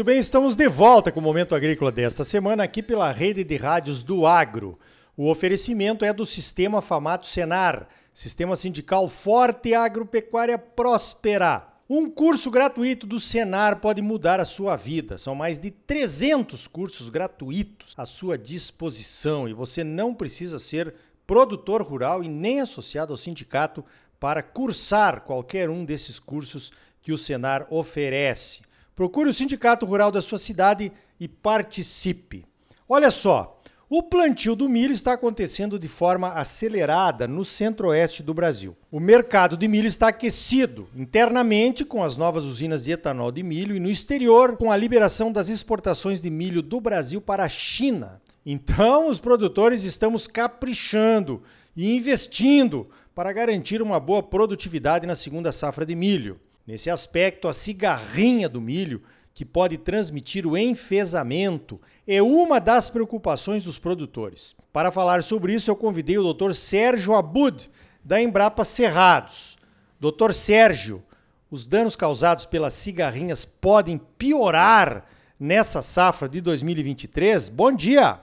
Muito bem, estamos de volta com o Momento Agrícola desta semana aqui pela rede de rádios do Agro. O oferecimento é do Sistema Famato Senar, Sistema Sindical Forte e Agropecuária Próspera. Um curso gratuito do Senar pode mudar a sua vida. São mais de 300 cursos gratuitos à sua disposição e você não precisa ser produtor rural e nem associado ao sindicato para cursar qualquer um desses cursos que o Senar oferece. Procure o sindicato rural da sua cidade e participe. Olha só, o plantio do milho está acontecendo de forma acelerada no centro-oeste do Brasil. O mercado de milho está aquecido internamente com as novas usinas de etanol de milho e no exterior com a liberação das exportações de milho do Brasil para a China. Então, os produtores estamos caprichando e investindo para garantir uma boa produtividade na segunda safra de milho. Nesse aspecto, a cigarrinha do milho, que pode transmitir o enfesamento, é uma das preocupações dos produtores. Para falar sobre isso, eu convidei o Dr. Sérgio Abud, da Embrapa Cerrados. Dr. Sérgio, os danos causados pelas cigarrinhas podem piorar nessa safra de 2023? Bom dia!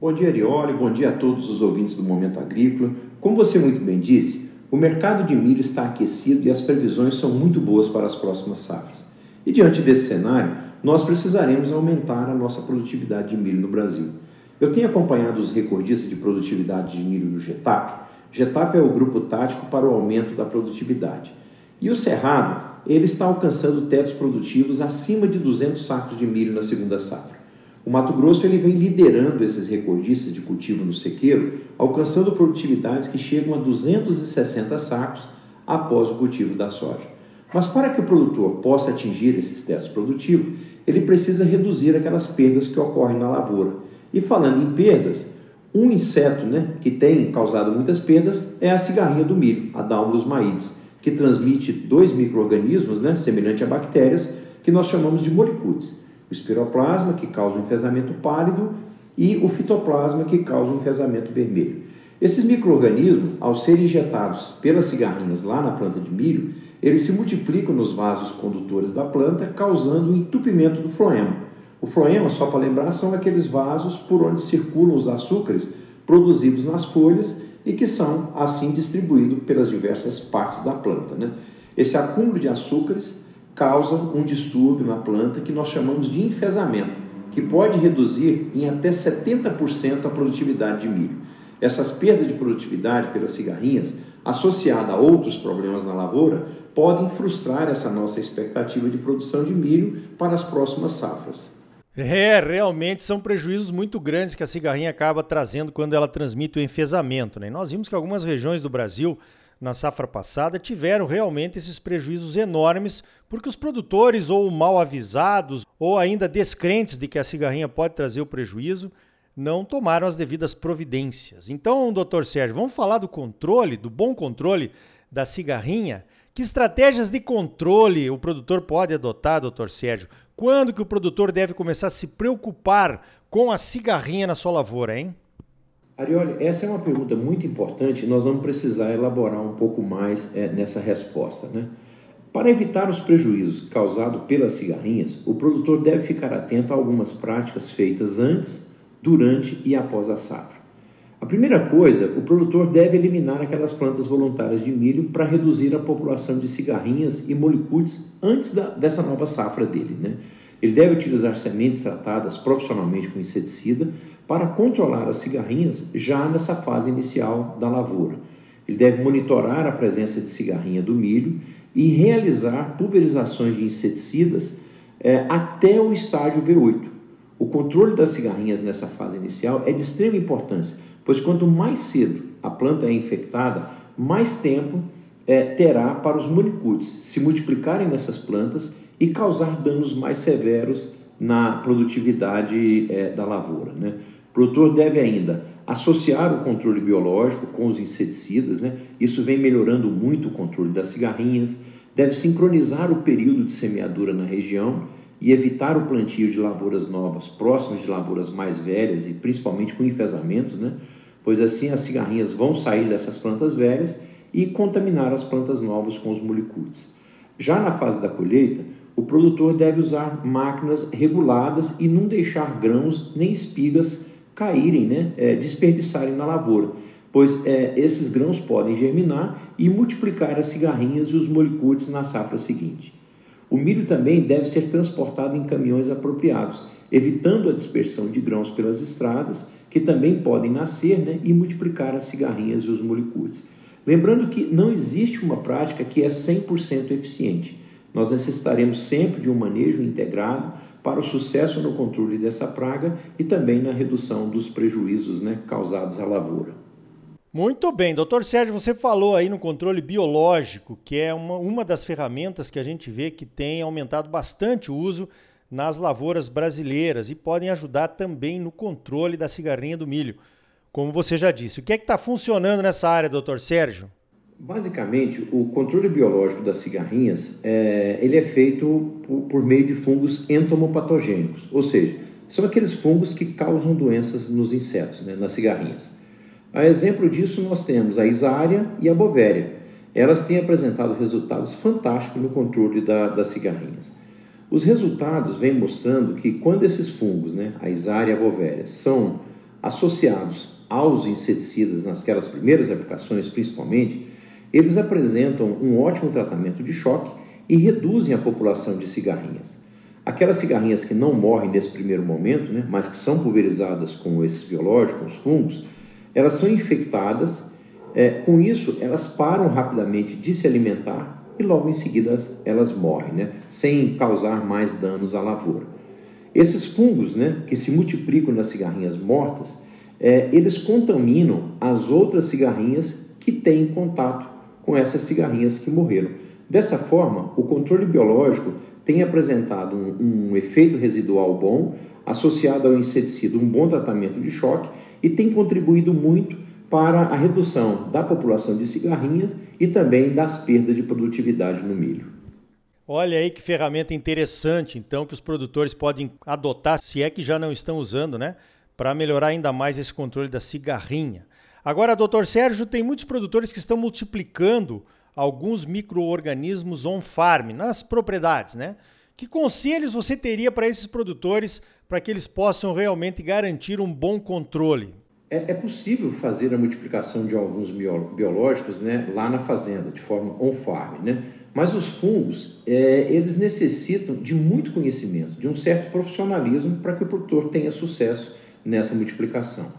Bom dia, Arioli. Bom dia a todos os ouvintes do Momento Agrícola. Como você muito bem disse, o mercado de milho está aquecido e as previsões são muito boas para as próximas safras. E diante desse cenário, nós precisaremos aumentar a nossa produtividade de milho no Brasil. Eu tenho acompanhado os recordistas de produtividade de milho no GETAP. GETAP é o grupo tático para o aumento da produtividade. E o Cerrado, ele está alcançando tetos produtivos acima de 200 sacos de milho na segunda safra. O Mato Grosso ele vem liderando esses recordistas de cultivo no sequeiro, alcançando produtividades que chegam a 260 sacos após o cultivo da soja. Mas para que o produtor possa atingir esses testes produtivos, ele precisa reduzir aquelas perdas que ocorrem na lavoura. E falando em perdas, um inseto né, que tem causado muitas perdas é a cigarrinha do milho, a Daulus maides, que transmite dois micro-organismos, né, semelhante a bactérias, que nós chamamos de molicutes o espiroplasma, que causa um enfesamento pálido, e o fitoplasma, que causa um enfesamento vermelho. Esses micro-organismos, ao serem injetados pelas cigarrinhas lá na planta de milho, eles se multiplicam nos vasos condutores da planta, causando o um entupimento do floema. O floema, só para lembrar, são aqueles vasos por onde circulam os açúcares produzidos nas folhas e que são assim distribuídos pelas diversas partes da planta. Né? Esse acúmulo de açúcares causa um distúrbio na planta que nós chamamos de enfesamento, que pode reduzir em até 70% a produtividade de milho. Essas perdas de produtividade pelas cigarrinhas, associada a outros problemas na lavoura, podem frustrar essa nossa expectativa de produção de milho para as próximas safras. É, realmente são prejuízos muito grandes que a cigarrinha acaba trazendo quando ela transmite o enfesamento. Né? nós vimos que algumas regiões do Brasil na safra passada tiveram realmente esses prejuízos enormes, porque os produtores, ou mal avisados, ou ainda descrentes de que a cigarrinha pode trazer o prejuízo, não tomaram as devidas providências. Então, doutor Sérgio, vamos falar do controle, do bom controle da cigarrinha? Que estratégias de controle o produtor pode adotar, doutor Sérgio? Quando que o produtor deve começar a se preocupar com a cigarrinha na sua lavoura, hein? Arioli, essa é uma pergunta muito importante e nós vamos precisar elaborar um pouco mais é, nessa resposta. Né? Para evitar os prejuízos causados pelas cigarrinhas, o produtor deve ficar atento a algumas práticas feitas antes, durante e após a safra. A primeira coisa, o produtor deve eliminar aquelas plantas voluntárias de milho para reduzir a população de cigarrinhas e molicutes antes da, dessa nova safra dele. Né? Ele deve utilizar sementes tratadas profissionalmente com inseticida para controlar as cigarrinhas já nessa fase inicial da lavoura. Ele deve monitorar a presença de cigarrinha do milho e realizar pulverizações de inseticidas é, até o estágio V8. O controle das cigarrinhas nessa fase inicial é de extrema importância, pois quanto mais cedo a planta é infectada, mais tempo é, terá para os monicutes se multiplicarem nessas plantas e causar danos mais severos na produtividade é, da lavoura. Né? O produtor deve ainda associar o controle biológico com os inseticidas, né? isso vem melhorando muito o controle das cigarrinhas, deve sincronizar o período de semeadura na região e evitar o plantio de lavouras novas próximas de lavouras mais velhas e principalmente com enfesamentos, né? pois assim as cigarrinhas vão sair dessas plantas velhas e contaminar as plantas novas com os molicutes. Já na fase da colheita, o produtor deve usar máquinas reguladas e não deixar grãos nem espigas caírem, né, é, desperdiçarem na lavoura, pois é, esses grãos podem germinar e multiplicar as cigarrinhas e os molicutes na safra seguinte. O milho também deve ser transportado em caminhões apropriados, evitando a dispersão de grãos pelas estradas, que também podem nascer né, e multiplicar as cigarrinhas e os molicutes. Lembrando que não existe uma prática que é 100% eficiente. Nós necessitaremos sempre de um manejo integrado para o sucesso no controle dessa praga e também na redução dos prejuízos né, causados à lavoura. Muito bem, doutor Sérgio, você falou aí no controle biológico, que é uma, uma das ferramentas que a gente vê que tem aumentado bastante o uso nas lavouras brasileiras e podem ajudar também no controle da cigarrinha do milho, como você já disse. O que é que está funcionando nessa área, doutor Sérgio? Basicamente, o controle biológico das cigarrinhas é, ele é feito por, por meio de fungos entomopatogênicos, ou seja, são aqueles fungos que causam doenças nos insetos, né, nas cigarrinhas. A exemplo disso, nós temos a isária e a bovéria. Elas têm apresentado resultados fantásticos no controle da, das cigarrinhas. Os resultados vêm mostrando que quando esses fungos, né, a isária e a bovéria, são associados aos inseticidas nasquelas primeiras aplicações, principalmente, eles apresentam um ótimo tratamento de choque e reduzem a população de cigarrinhas. Aquelas cigarrinhas que não morrem nesse primeiro momento, né, mas que são pulverizadas com esses biológicos, os fungos, elas são infectadas. É, com isso, elas param rapidamente de se alimentar e logo em seguida elas morrem, né, sem causar mais danos à lavoura. Esses fungos, né, que se multiplicam nas cigarrinhas mortas, é, eles contaminam as outras cigarrinhas que têm contato com essas cigarrinhas que morreram. Dessa forma, o controle biológico tem apresentado um, um efeito residual bom, associado ao inseticida, um bom tratamento de choque e tem contribuído muito para a redução da população de cigarrinhas e também das perdas de produtividade no milho. Olha aí que ferramenta interessante, então, que os produtores podem adotar, se é que já não estão usando, né? Para melhorar ainda mais esse controle da cigarrinha. Agora, doutor Sérgio, tem muitos produtores que estão multiplicando alguns micro-organismos on-farm, nas propriedades, né? Que conselhos você teria para esses produtores para que eles possam realmente garantir um bom controle? É, é, possível fazer a multiplicação de alguns biológicos né, lá na fazenda, de forma on-farm, né? Mas os fungos, é, eles necessitam de muito conhecimento, de um certo profissionalismo para que o produtor tenha sucesso nessa multiplicação.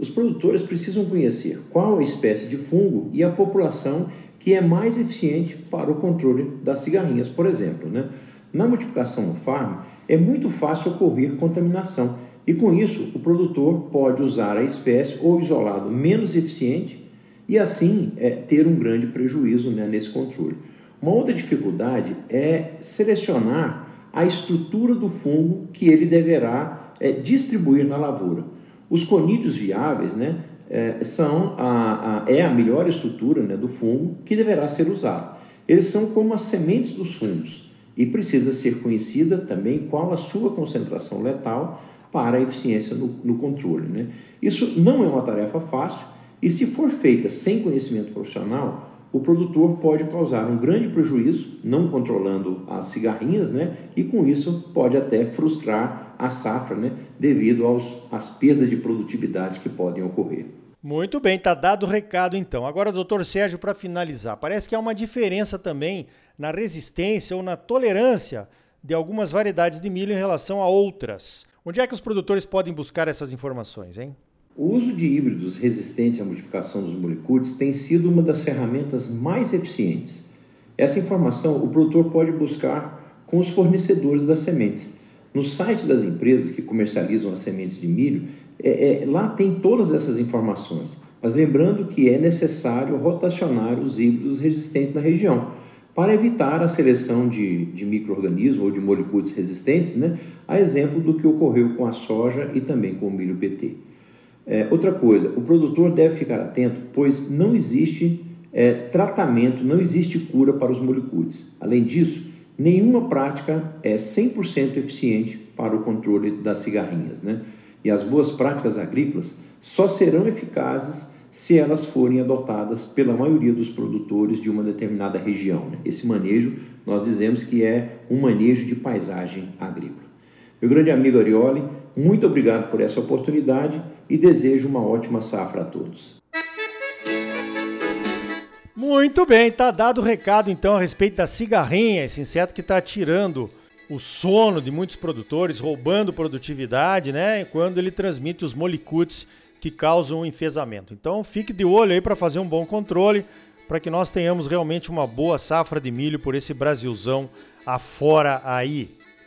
Os produtores precisam conhecer qual a espécie de fungo e a população que é mais eficiente para o controle das cigarrinhas, por exemplo. Né? Na multiplicação no farm, é muito fácil ocorrer contaminação e, com isso, o produtor pode usar a espécie ou isolado menos eficiente e, assim, é, ter um grande prejuízo né, nesse controle. Uma outra dificuldade é selecionar a estrutura do fungo que ele deverá é, distribuir na lavoura. Os conídeos viáveis né, é, são a, a, é a melhor estrutura né, do fungo que deverá ser usado. Eles são como as sementes dos fungos e precisa ser conhecida também qual a sua concentração letal para a eficiência no, no controle. Né? Isso não é uma tarefa fácil e, se for feita sem conhecimento profissional, o produtor pode causar um grande prejuízo, não controlando as cigarrinhas, né? E com isso pode até frustrar a safra, né? Devido aos, às perdas de produtividade que podem ocorrer. Muito bem, tá dado o recado então. Agora, doutor Sérgio, para finalizar, parece que há uma diferença também na resistência ou na tolerância de algumas variedades de milho em relação a outras. Onde é que os produtores podem buscar essas informações, hein? O uso de híbridos resistentes à multiplicação dos molicutes tem sido uma das ferramentas mais eficientes. Essa informação o produtor pode buscar com os fornecedores das sementes. No site das empresas que comercializam as sementes de milho, é, é, lá tem todas essas informações. Mas lembrando que é necessário rotacionar os híbridos resistentes na região, para evitar a seleção de, de micro-organismos ou de molicutes resistentes, né? a exemplo do que ocorreu com a soja e também com o milho BT. É, outra coisa, o produtor deve ficar atento, pois não existe é, tratamento, não existe cura para os molicutes. Além disso, nenhuma prática é 100% eficiente para o controle das cigarrinhas. Né? E as boas práticas agrícolas só serão eficazes se elas forem adotadas pela maioria dos produtores de uma determinada região. Né? Esse manejo nós dizemos que é um manejo de paisagem agrícola. Meu grande amigo Arioli, muito obrigado por essa oportunidade e desejo uma ótima safra a todos. Muito bem, tá dado o recado então a respeito da cigarrinha, esse inseto que está tirando o sono de muitos produtores, roubando produtividade, né? Quando ele transmite os molicutes que causam o enfesamento. Então fique de olho aí para fazer um bom controle, para que nós tenhamos realmente uma boa safra de milho por esse Brasilzão afora aí.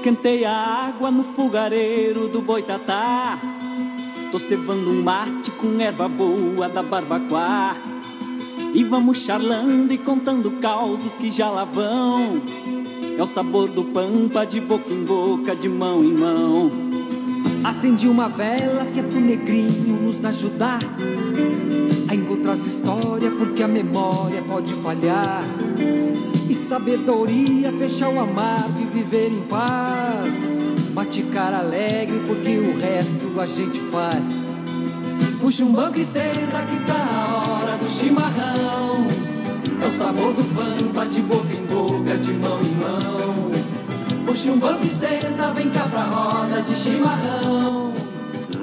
Esquentei a água no fogareiro do boitatá. Tô cevando um mate com erva boa da barbacoa. E vamos charlando e contando causos que já lá vão. É o sabor do pampa de boca em boca, de mão em mão. Acendi uma vela que é pro negrinho nos ajudar a encontrar as histórias, porque a memória pode falhar. E sabedoria, fechar o amargo e viver em paz. Bate cara alegre, porque o resto a gente faz. Puxa um banco e senta que tá a hora do chimarrão. É o sabor do pampa de boca em boca, de mão em mão. Puxa um banco e senta, vem cá pra roda de chimarrão.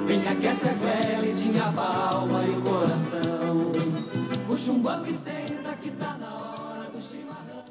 Vem aquece a goela e dinha a alma e o Chumbando e senta que tá na hora do chimarrão.